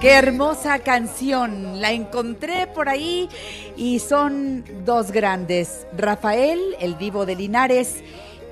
Qué hermosa canción. La encontré por ahí y son dos grandes. Rafael, el divo de Linares,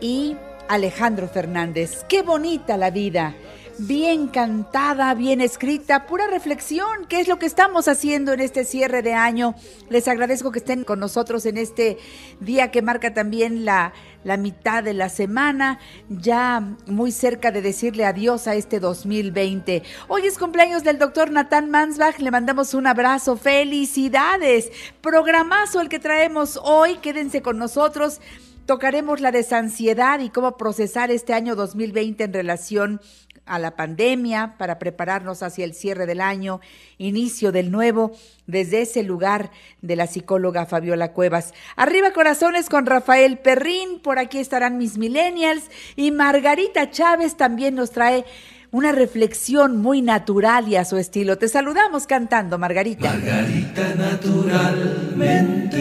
y Alejandro Fernández. Qué bonita la vida bien cantada, bien escrita, pura reflexión, qué es lo que estamos haciendo en este cierre de año. Les agradezco que estén con nosotros en este día que marca también la, la mitad de la semana, ya muy cerca de decirle adiós a este 2020. Hoy es cumpleaños del doctor Natán Mansbach, le mandamos un abrazo, felicidades, programazo el que traemos hoy, quédense con nosotros. Tocaremos la desansiedad y cómo procesar este año 2020 en relación a la pandemia, para prepararnos hacia el cierre del año, inicio del nuevo, desde ese lugar de la psicóloga Fabiola Cuevas. Arriba corazones con Rafael Perrín, por aquí estarán mis millennials y Margarita Chávez también nos trae una reflexión muy natural y a su estilo. Te saludamos cantando, Margarita. Margarita naturalmente.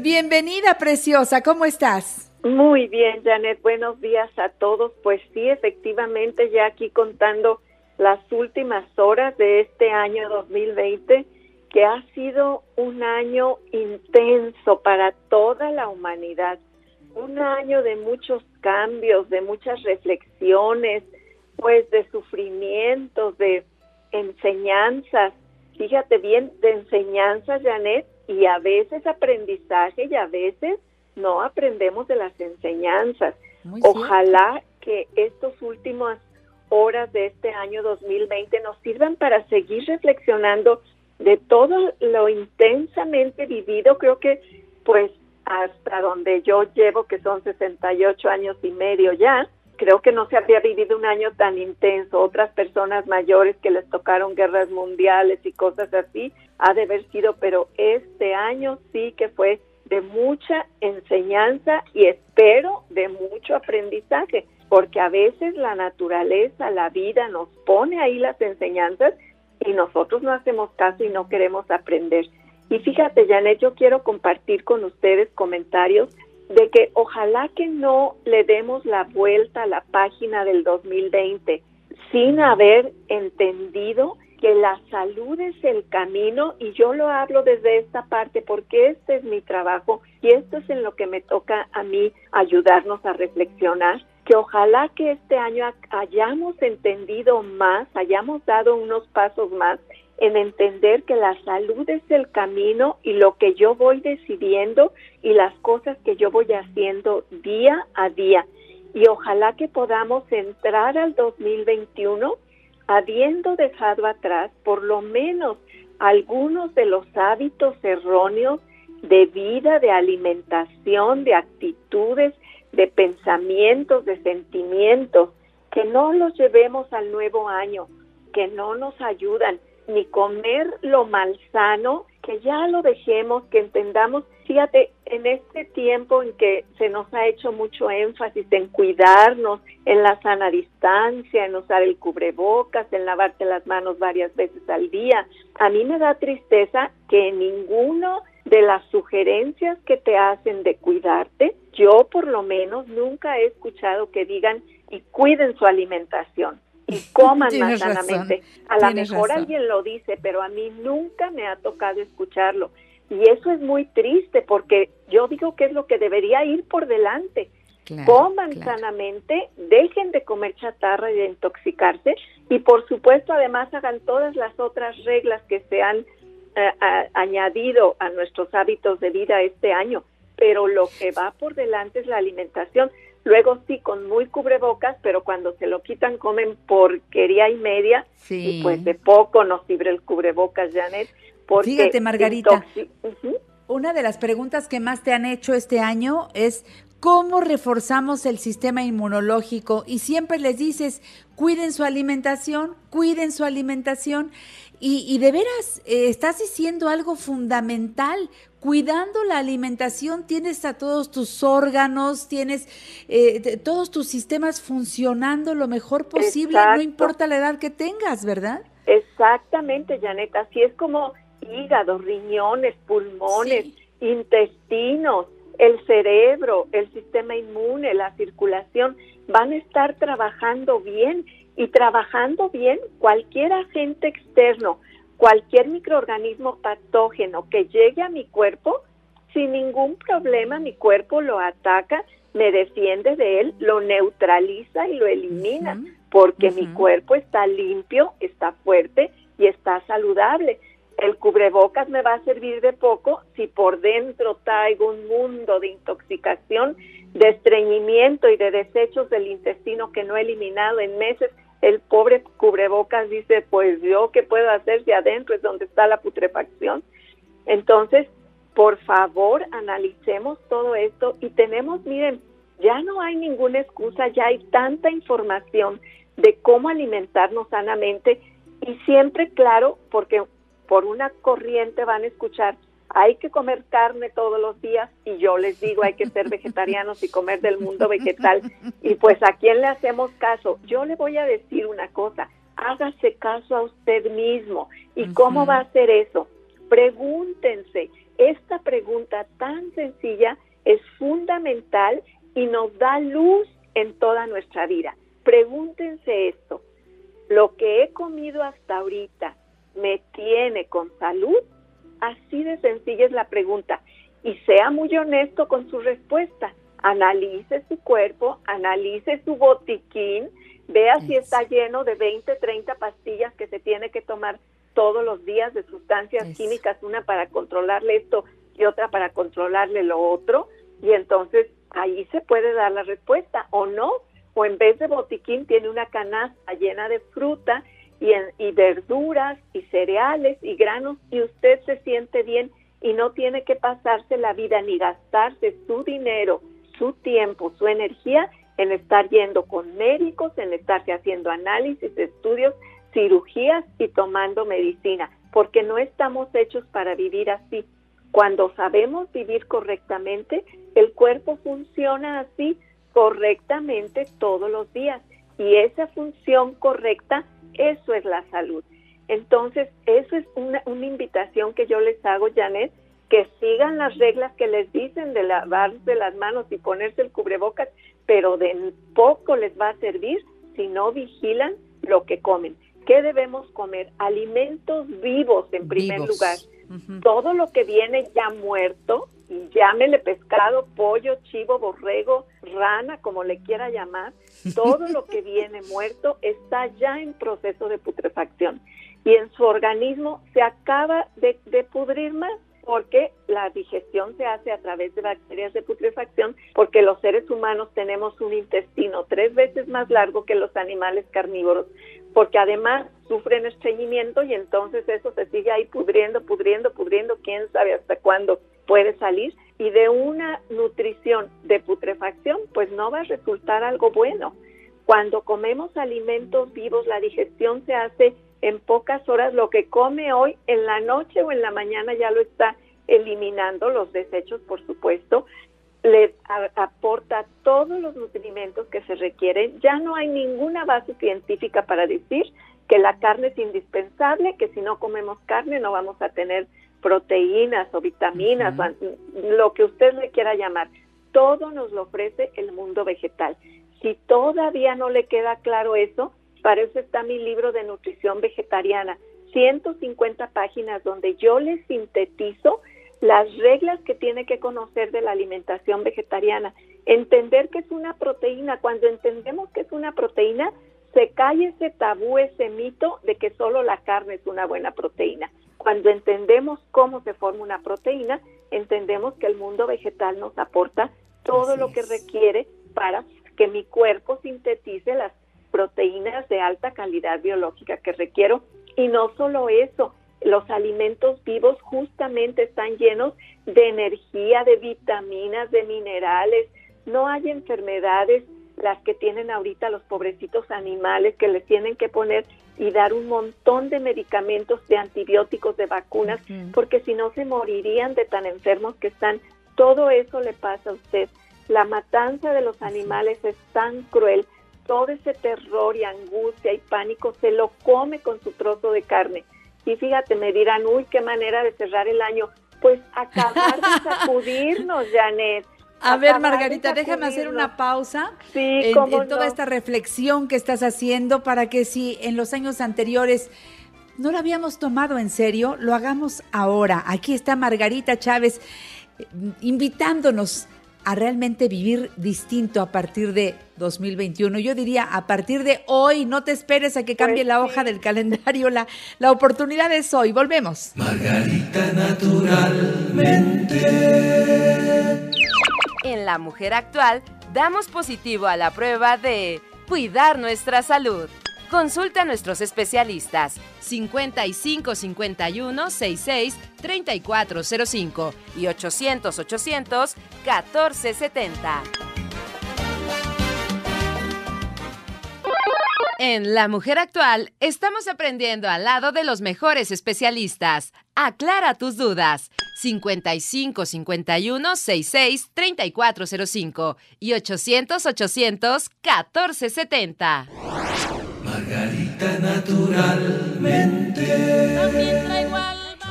Bienvenida, preciosa, ¿cómo estás? Muy bien, Janet, buenos días a todos. Pues sí, efectivamente, ya aquí contando las últimas horas de este año 2020, que ha sido un año intenso para toda la humanidad, un año de muchos cambios, de muchas reflexiones, pues de sufrimientos, de enseñanzas, fíjate bien, de enseñanzas, Janet, y a veces aprendizaje y a veces no aprendemos de las enseñanzas. Ojalá que estas últimas horas de este año 2020 nos sirvan para seguir reflexionando de todo lo intensamente vivido. Creo que pues hasta donde yo llevo, que son 68 años y medio ya, creo que no se había vivido un año tan intenso. Otras personas mayores que les tocaron guerras mundiales y cosas así, ha de haber sido, pero este año sí que fue de mucha enseñanza y espero de mucho aprendizaje, porque a veces la naturaleza, la vida nos pone ahí las enseñanzas y nosotros no hacemos caso y no queremos aprender. Y fíjate, Janet, yo quiero compartir con ustedes comentarios de que ojalá que no le demos la vuelta a la página del 2020 sin haber entendido que la salud es el camino y yo lo hablo desde esta parte porque este es mi trabajo y esto es en lo que me toca a mí ayudarnos a reflexionar que ojalá que este año hayamos entendido más, hayamos dado unos pasos más en entender que la salud es el camino y lo que yo voy decidiendo y las cosas que yo voy haciendo día a día. Y ojalá que podamos entrar al 2021 habiendo dejado atrás por lo menos algunos de los hábitos erróneos de vida, de alimentación, de actitudes, de pensamientos, de sentimientos, que no los llevemos al nuevo año, que no nos ayudan, ni comer lo malsano, que ya lo dejemos, que entendamos, fíjate, en este tiempo en que se nos ha hecho mucho énfasis en cuidarnos, en la sana distancia, en usar el cubrebocas, en lavarte las manos varias veces al día, a mí me da tristeza que ninguno de las sugerencias que te hacen de cuidarte, yo por lo menos nunca he escuchado que digan y cuiden su alimentación y coman más sanamente. A lo mejor alguien lo dice, pero a mí nunca me ha tocado escucharlo. Y eso es muy triste porque yo digo que es lo que debería ir por delante. Coman sanamente, dejen de comer chatarra y de intoxicarse y por supuesto además hagan todas las otras reglas que se han eh, añadido a nuestros hábitos de vida este año. Pero lo que va por delante es la alimentación. Luego sí, con muy cubrebocas, pero cuando se lo quitan comen porquería y media. Y pues de poco nos sirve el cubrebocas, Janet. Fíjate, Margarita, una de las preguntas que más te han hecho este año es cómo reforzamos el sistema inmunológico y siempre les dices, cuiden su alimentación, cuiden su alimentación. Y, de veras eh, estás diciendo algo fundamental, cuidando la alimentación tienes a todos tus órganos, tienes eh, todos tus sistemas funcionando lo mejor posible, no importa la edad que tengas, ¿verdad? Exactamente, Janet, así es como hígado, riñones, pulmones, intestinos, el cerebro, el sistema inmune, la circulación, van a estar trabajando bien y trabajando bien cualquier agente externo, cualquier microorganismo patógeno que llegue a mi cuerpo, sin ningún problema mi cuerpo lo ataca, me defiende de él, lo neutraliza y lo elimina, porque mi cuerpo está limpio, está fuerte y está saludable el cubrebocas me va a servir de poco si por dentro traigo un mundo de intoxicación, de estreñimiento y de desechos del intestino que no he eliminado en meses. El pobre cubrebocas dice, pues yo qué puedo hacer si adentro es donde está la putrefacción. Entonces, por favor, analicemos todo esto y tenemos, miren, ya no hay ninguna excusa, ya hay tanta información de cómo alimentarnos sanamente y siempre claro, porque por una corriente van a escuchar, hay que comer carne todos los días y yo les digo, hay que ser vegetarianos y comer del mundo vegetal. Y pues a quién le hacemos caso? Yo le voy a decir una cosa, hágase caso a usted mismo. ¿Y cómo va a hacer eso? Pregúntense. Esta pregunta tan sencilla es fundamental y nos da luz en toda nuestra vida. Pregúntense esto. Lo que he comido hasta ahorita, me tiene con salud? Así de sencilla es la pregunta. Y sea muy honesto con su respuesta. Analice su cuerpo, analice su botiquín, vea si está lleno de 20, 30 pastillas que se tiene que tomar todos los días de sustancias químicas, una para controlarle esto y otra para controlarle lo otro. Y entonces ahí se puede dar la respuesta o no. O en vez de botiquín tiene una canasta llena de fruta y, verduras y cereales y granos y usted se siente bien y no tiene que pasarse la vida ni gastarse su dinero, su tiempo, su energía en estar yendo con médicos, en estarse haciendo análisis, estudios, cirugías y tomando medicina, porque no estamos hechos para vivir así. Cuando sabemos vivir correctamente, el cuerpo funciona así correctamente todos los días y esa función correcta eso es la salud. Entonces, eso es una, una invitación que yo les hago, Janet, que sigan las reglas que les dicen de lavarse las manos y ponerse el cubrebocas, pero de poco les va a servir si no vigilan lo que comen. ¿Qué debemos comer? Alimentos vivos en primer lugar. Todo lo que viene ya muerto, llámele pescado, pollo, chivo, borrego, rana, como le quiera llamar, todo lo que viene muerto está ya en proceso de putrefacción. Y en su organismo se acaba de, de pudrir más porque la digestión se hace a través de bacterias de putrefacción, porque los seres humanos tenemos un intestino tres veces más largo que los animales carnívoros, porque además sufren estreñimiento y entonces eso se sigue ahí pudriendo, pudriendo, pudriendo, quién sabe hasta cuándo puede salir y de una nutrición de putrefacción pues no va a resultar algo bueno. Cuando comemos alimentos vivos la digestión se hace en pocas horas, lo que come hoy en la noche o en la mañana ya lo está eliminando, los desechos por supuesto, le aporta todos los nutrimentos que se requieren. Ya no hay ninguna base científica para decir que la carne es indispensable, que si no comemos carne no vamos a tener proteínas o vitaminas, lo que usted le quiera llamar. Todo nos lo ofrece el mundo vegetal. Si todavía no le queda claro eso, para eso está mi libro de nutrición vegetariana, 150 páginas donde yo le sintetizo las reglas que tiene que conocer de la alimentación vegetariana, entender que es una proteína. Cuando entendemos que es una proteína, se cae ese tabú, ese mito de que solo la carne es una buena proteína. Cuando entendemos cómo se forma una proteína, entendemos que el mundo vegetal nos aporta todo lo que requiere para que mi cuerpo sintetice las proteínas de alta calidad biológica que requiero. Y no solo eso, los alimentos vivos justamente están llenos de energía, de vitaminas, de minerales. No hay enfermedades las que tienen ahorita los pobrecitos animales que les tienen que poner y dar un montón de medicamentos, de antibióticos, de vacunas, porque si no se morirían de tan enfermos que están. Todo eso le pasa a usted. La matanza de los animales es tan cruel, todo ese terror y angustia y pánico se lo come con su trozo de carne. Y fíjate, me dirán, uy, qué manera de cerrar el año. Pues acabar de sacudirnos, Janet. A ver, Margarita, déjame hacer una pausa sí, en, en toda esta reflexión que estás haciendo para que si en los años anteriores no lo habíamos tomado en serio, lo hagamos ahora. Aquí está Margarita Chávez eh, invitándonos a realmente vivir distinto a partir de 2021. Yo diría a partir de hoy, no te esperes a que cambie Pues la sí. hoja del calendario, la, la oportunidad es hoy. Volvemos. Margarita naturalmente. En La Mujer Actual damos positivo a la prueba de cuidar nuestra salud. Consulta a nuestros especialistas 55 51 66 3405 y 800 800 1470. En La Mujer Actual estamos aprendiendo al lado de los mejores especialistas. Aclara tus dudas. 55 51 66 3405 y 800 800 1470. Margarita naturalmente.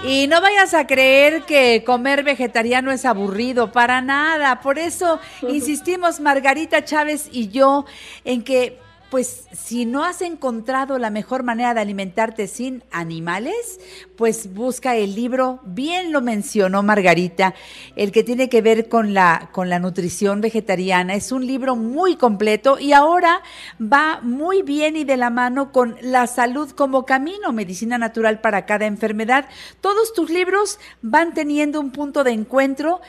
Y no vayas a creer que comer vegetariano es aburrido, para nada. Por eso insistimos Margarita Chávez y yo en que, pues, si no has encontrado la mejor manera de alimentarte sin animales, pues busca el libro, bien lo mencionó Margarita, el que tiene que ver con la, con la nutrición vegetariana. Es un libro muy completo y ahora va muy bien y de la mano con la salud como camino, medicina natural para cada enfermedad. Todos tus libros van teniendo un punto de encuentro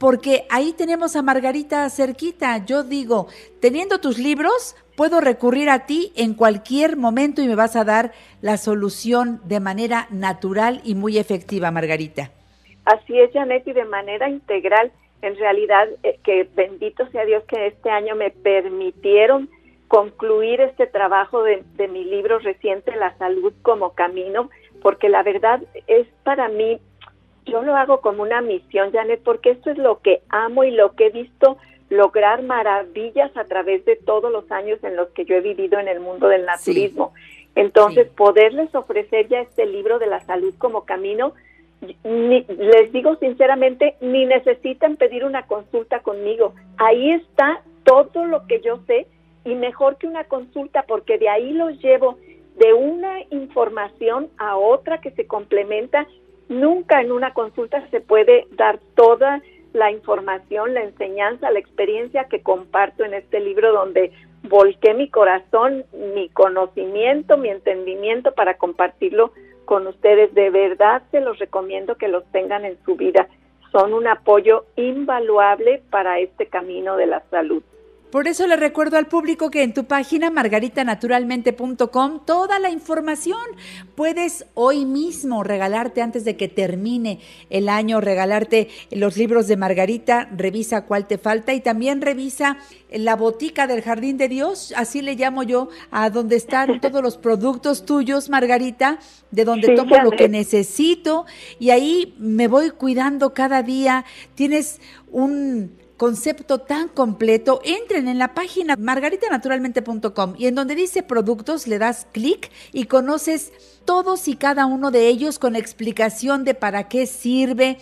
porque ahí tenemos a Margarita cerquita. Yo digo, teniendo tus libros, puedo recurrir a ti en cualquier momento y me vas a dar la solución de manera natural y muy efectiva, Margarita. Así es, Janet, y de manera integral. En realidad, eh, que bendito sea Dios que este año me permitieron concluir este trabajo de, de mi libro reciente, La salud como camino, porque la verdad es para mí, yo lo hago como una misión, Janet, porque esto es lo que amo y lo que he visto lograr maravillas a través de todos los años en los que yo he vivido en el mundo del naturismo. Entonces, Sí. poderles ofrecer ya este libro de la salud como camino, ni- les digo sinceramente, ni necesitan pedir una consulta conmigo. Ahí está todo lo que yo sé y mejor que una consulta porque de ahí los llevo de una información a otra que se complementa. Nunca en una consulta se puede dar toda la información, la enseñanza, la experiencia que comparto en este libro donde volqué mi corazón, mi conocimiento, mi entendimiento para compartirlo con ustedes. De verdad se los recomiendo que los tengan en su vida. Son un apoyo invaluable para este camino de la salud. Por eso le recuerdo al público que en tu página margaritanaturalmente.com toda la información puedes hoy mismo regalarte antes de que termine el año, regalarte los libros de Margarita, revisa cuál te falta y también revisa la botica del Jardín de Dios, así le llamo yo, a donde están todos los productos tuyos, Margarita, de donde Sí, tomo lo que necesito y ahí me voy cuidando cada día. Tienes un concepto tan completo, entren en la página margaritanaturalmente.com y en donde dice productos le das clic y conoces todos y cada uno de ellos con explicación de para qué sirve,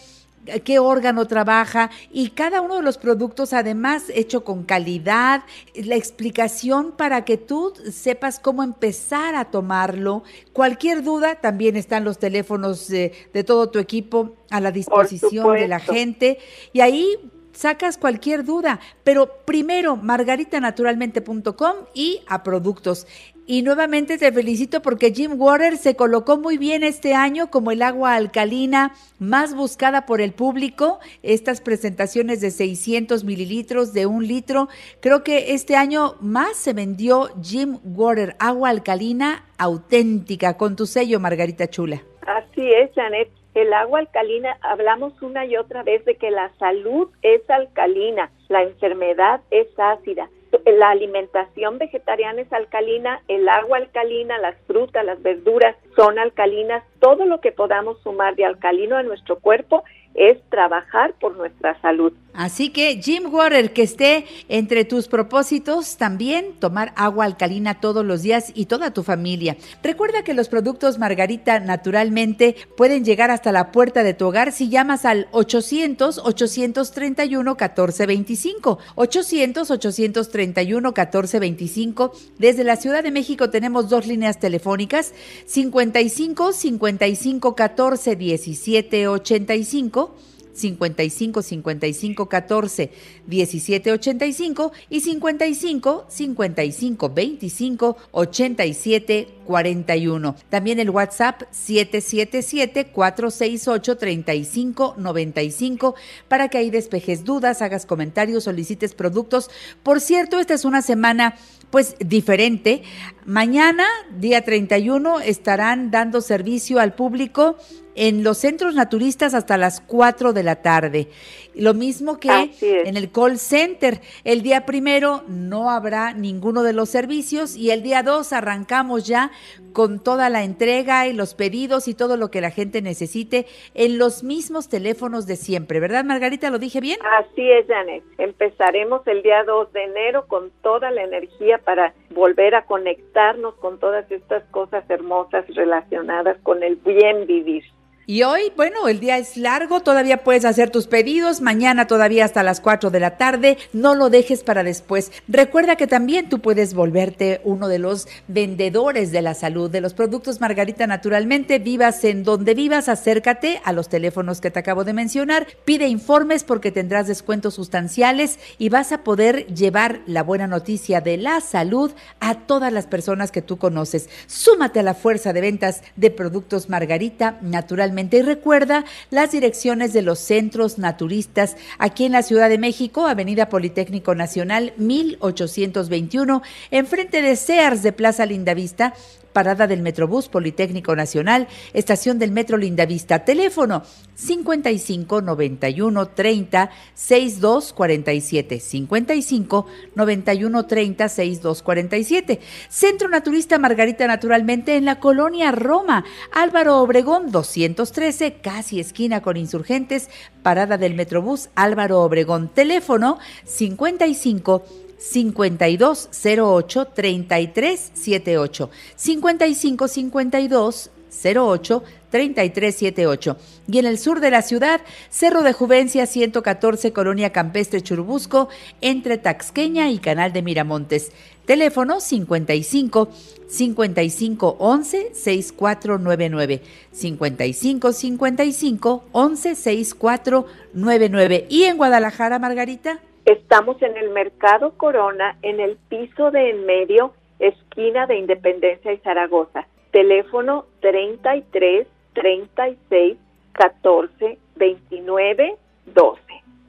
qué órgano trabaja y cada uno de los productos además hecho con calidad, la explicación para que tú sepas cómo empezar a tomarlo. Cualquier duda, también están los teléfonos de, de todo tu equipo a la disposición de la gente y ahí sacas cualquier duda, pero primero margaritanaturalmente.com y a productos. Y nuevamente te felicito porque Jim Water se colocó muy bien este año como el agua alcalina más buscada por el público. Estas presentaciones de 600 mililitros, de un litro. Creo que este año más se vendió Jim Water, agua alcalina auténtica, con tu sello, Margarita Chula. Así es, Janet. El agua alcalina, hablamos una y otra vez de que la salud es alcalina, la enfermedad es ácida. la alimentación vegetariana es alcalina, el agua alcalina, las frutas, las verduras son alcalinas, todo lo que podamos sumar de alcalino a nuestro cuerpo es trabajar por nuestra salud. Así que Jim Water, que esté entre tus propósitos también tomar agua alcalina todos los días y toda tu familia. Recuerda que los productos Margarita naturalmente pueden llegar hasta la puerta de tu hogar si llamas al 800-831-1425. 800-831-1425. Desde la Ciudad de México tenemos dos líneas telefónicas, 55 55 14 17 85 55 55 14 17 85 y 55 55 25 87 41. También el WhatsApp 777 468 35 95 para que ahí despejes dudas, hagas comentarios, solicites productos. Por cierto, esta es una semana pues diferente. Mañana, día 31, estarán dando servicio al público en los centros naturistas hasta las 4 de la tarde. Lo mismo que en el call center. El día primero no habrá ninguno de los servicios y el día 2 arrancamos ya con toda la entrega y los pedidos y todo lo que la gente necesite en los mismos teléfonos de siempre. ¿Verdad, Margarita? ¿Lo dije bien? Así es, Janet. Empezaremos el día 2 de enero con toda la energía para volver a conectarnos con todas estas cosas hermosas relacionadas con el bien vivir. Y hoy, bueno, el día es largo, todavía puedes hacer tus pedidos, mañana todavía hasta las 4 de la tarde, no lo dejes para después. Recuerda que también tú puedes volverte uno de los vendedores de la salud, de los productos Margarita naturalmente, vivas en donde vivas, acércate a los teléfonos que te acabo de mencionar, pide informes porque tendrás descuentos sustanciales y vas a poder llevar la buena noticia de la salud a todas las personas que tú conoces. Súmate a la fuerza de ventas de productos Margarita naturalmente y recuerda las direcciones de los centros naturistas aquí en la Ciudad de México, Avenida Politécnico Nacional 1821, enfrente de Sears de Plaza Lindavista parada del Metrobús Politécnico Nacional, estación del Metro Lindavista, teléfono 55 91 30 62 47, 55 91 30 62 47. Centro Naturista Margarita Naturalmente en la colonia Roma, Álvaro Obregón 213, casi esquina con insurgentes, parada del Metrobús Álvaro Obregón, teléfono 55 5208 3378 5552 08 3378 y en el sur de la ciudad Cerro de Juvencia 114 Colonia Campestre Churubusco entre Taxqueña y Canal de Miramontes. Teléfono 55 55 11 6499 55 55 11 6499 y en Guadalajara Margarita Estamos en el Mercado Corona, en el piso de en medio, esquina de Independencia y Zaragoza. Teléfono 33 36 14 29 12.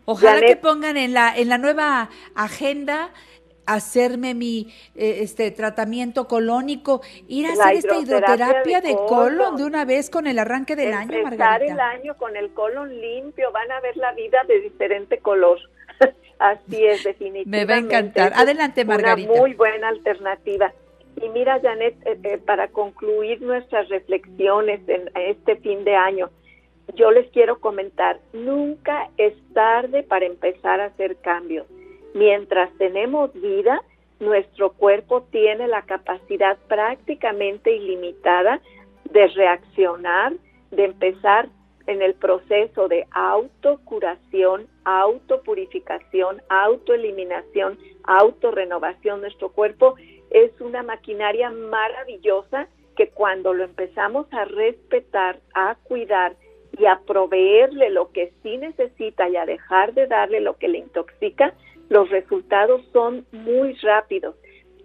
Ojalá que pongan en la en la nueva agenda hacerme mi eh, este tratamiento colónico, ir a hacer esta hidroterapia de, colon, de una vez con el arranque del año, Margarita. el año con el colon limpio, van a ver la vida de diferente color. Así es, definitivamente. Me va a encantar. Adelante, Margarita. Una muy buena alternativa. Y mira, Janet, eh, eh, para concluir nuestras reflexiones en este fin de año, yo les quiero comentar, nunca es tarde para empezar a hacer cambios. Mientras tenemos vida, nuestro cuerpo tiene la capacidad prácticamente ilimitada de reaccionar, de empezar en el proceso de autocuración, autopurificación, autoeliminación, autorrenovación. Nuestro cuerpo es una maquinaria maravillosa que cuando lo empezamos a respetar, a cuidar y a proveerle lo que sí necesita y a dejar de darle lo que le intoxica, los resultados son muy rápidos.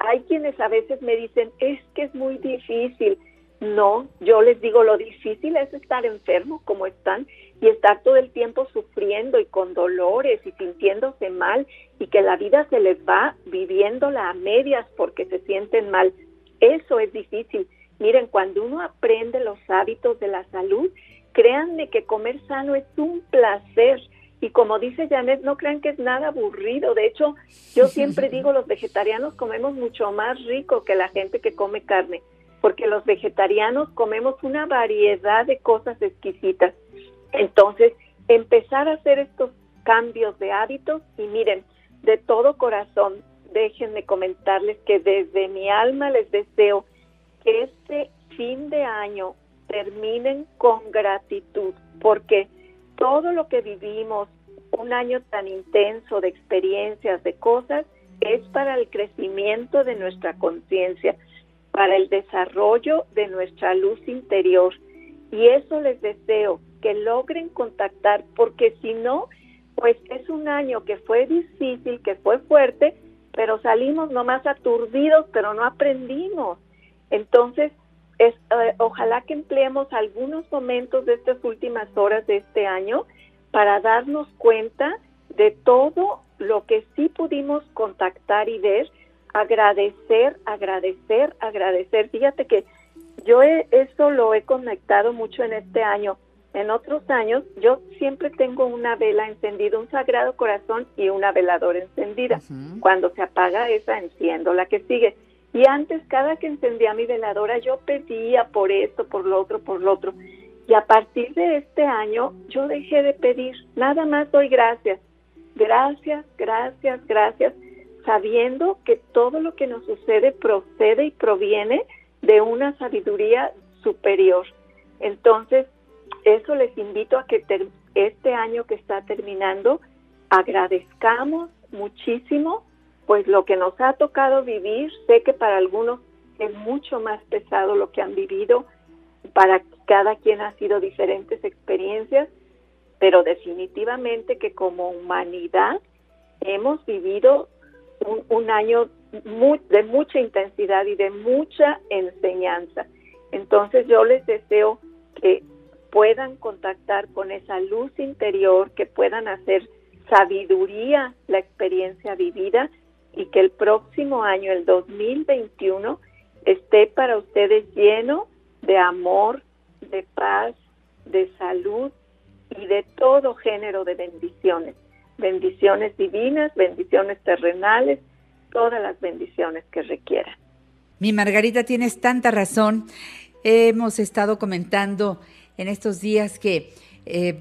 Hay quienes a veces me dicen, es que es muy difícil, no, yo les digo, lo difícil es estar enfermo como están y estar todo el tiempo sufriendo y con dolores y sintiéndose mal y que la vida se les va viviéndola a medias porque se sienten mal. Eso es difícil. Miren, cuando uno aprende los hábitos de la salud, créanme que comer sano es un placer Y como dice Janet, no crean que es nada aburrido. De hecho, yo siempre digo, los vegetarianos comemos mucho más rico que la gente que come carne, porque los vegetarianos comemos una variedad de cosas exquisitas. Entonces, empezar a hacer estos cambios de hábitos y miren, de todo corazón, déjenme comentarles que desde mi alma les deseo que este fin de año terminen con gratitud, porque todo lo que vivimos, un año tan intenso de experiencias, de cosas, es para el crecimiento de nuestra conciencia, para el desarrollo de nuestra luz interior. Y eso les deseo, que logren contactar, porque si no, pues es un año que fue difícil, que fue fuerte, pero salimos nomás aturdidos, pero no aprendimos. Entonces, es, eh, ojalá que empleemos algunos momentos de estas últimas horas de este año para darnos cuenta de todo lo que sí pudimos contactar y ver, agradecer, agradecer, agradecer. Fíjate que yo eso lo he conectado mucho en este año. En otros años yo siempre tengo una vela encendida, un sagrado corazón y una veladora encendida. Cuando se apaga esa enciendo la que sigue. Y antes cada que encendía mi veladora yo pedía por esto, por lo otro, por lo otro. Y a partir de este año yo dejé de pedir, nada más doy gracias. Gracias, gracias, gracias, sabiendo que todo lo que nos sucede procede y proviene de una sabiduría superior. Entonces, eso les invito a que este año que está terminando agradezcamos muchísimo pues lo que nos ha tocado vivir. Sé que para algunos es mucho más pesado lo que han vivido, para cada quien ha sido diferentes experiencias, pero definitivamente que como humanidad hemos vivido un, año de mucha intensidad y de mucha enseñanza. Entonces yo les deseo que puedan contactar con esa luz interior, que puedan hacer sabiduría la experiencia vivida y que el próximo año, el 2021, esté para ustedes lleno de amor, de paz, de salud y de todo género de bendiciones. Bendiciones divinas, bendiciones terrenales, todas las bendiciones que requieran. Mi Margarita, tienes tanta razón. Hemos estado comentando en estos días que eh,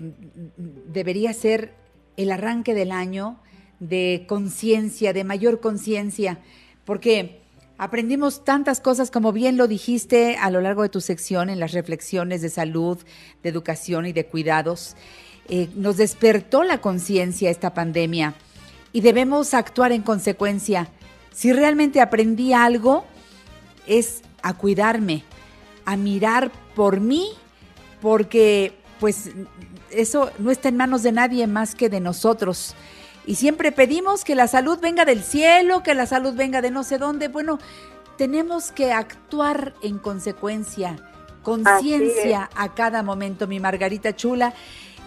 debería ser el arranque del año de conciencia, de mayor conciencia, porque aprendimos tantas cosas, como bien lo dijiste a lo largo de tu sección, en las reflexiones de salud, de educación y de cuidados. Eh, nos despertó la conciencia esta pandemia y debemos actuar en consecuencia. Si realmente aprendí algo, es a cuidarme, a mirar por mí porque pues eso no está en manos de nadie más que de nosotros. Y siempre pedimos que la salud venga del cielo, que la salud venga de no sé dónde. Bueno, tenemos que actuar en consecuencia, conciencia a cada momento, mi Margarita Chula,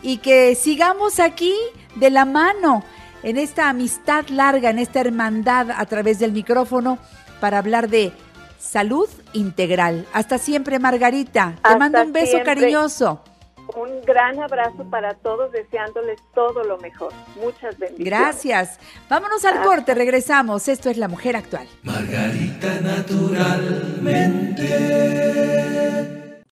y que sigamos aquí de la mano en esta amistad larga, en esta hermandad a través del micrófono para hablar de salud integral. Hasta siempre, Margarita. Te mando un beso cariñoso. Un gran abrazo para todos, deseándoles todo lo mejor. Muchas bendiciones. Gracias. Vámonos al corte, regresamos. Esto es La Mujer Actual. Margarita naturalmente.